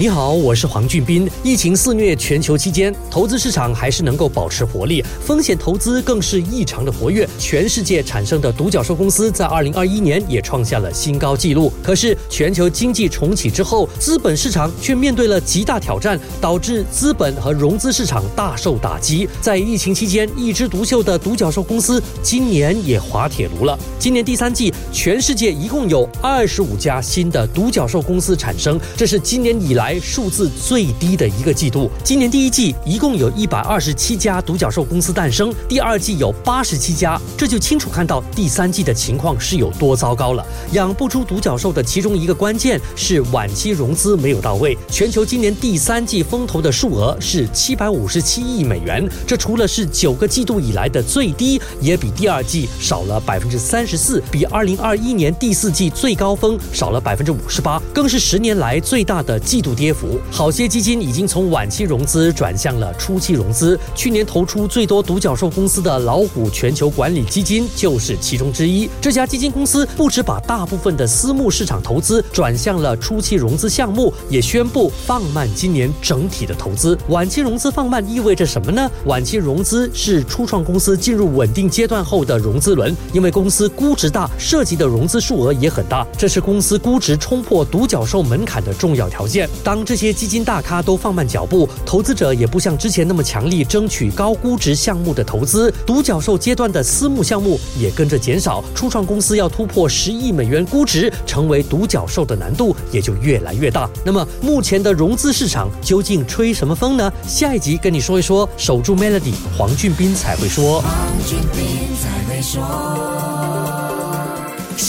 你好，我是黄俊斌。疫情肆虐全球期间，投资市场还是能够保持活力，风险投资更是异常的活跃。全世界产生的独角兽公司在二零二一年也创下了新高纪录。可是，全球经济重启之后，资本市场却面对了极大挑战，导致资本和融资市场大受打击。在疫情期间，一枝独秀的独角兽公司今年也滑铁卢了。今年第三季，全世界一共有二十五家新的独角兽公司产生，这是今年以来。数字最低的一个季度。今年第一季一共有一百二十七家独角兽公司诞生，第二季有八十七家，这就清楚看到第三季的情况是有多糟糕了。养不出独角兽的其中一个关键是晚期融资没有到位。全球今年第三季风投的数额是七百五十七亿美元，这除了是九个季度以来的最低，也比第二季少了百分之三十四，比二零二一年第四季最高峰少了百分之五十八，更是十年来最大的季度。跌幅，好些基金已经从晚期融资转向了初期融资。去年投出最多独角兽公司的老虎全球管理基金就是其中之一。这家基金公司不止把大部分的私募市场投资转向了初期融资项目，也宣布放慢今年整体的投资。晚期融资放慢意味着什么呢？晚期融资是初创公司进入稳定阶段后的融资轮，因为公司估值大，涉及的融资数额也很大，这是公司估值冲破独角兽门槛的重要条件。当这些基金大咖都放慢脚步，投资者也不像之前那么强力争取高估值项目的投资，独角兽阶段的私募项目也跟着减少。初创公司要突破十亿美元估值，成为独角兽的难度也就越来越大。那么目前的融资市场究竟吹什么风呢？下一集跟你说一说。守住 Melody，黄俊斌才会说。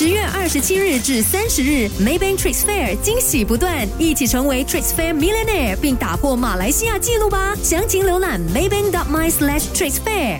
十月二十七日至三十日，Maybank Tricks Fair 惊喜不断，一起成为 Tricks Fair Millionaire，并打破马来西亚纪录吧！详情浏览 maybank.my/tricks fair。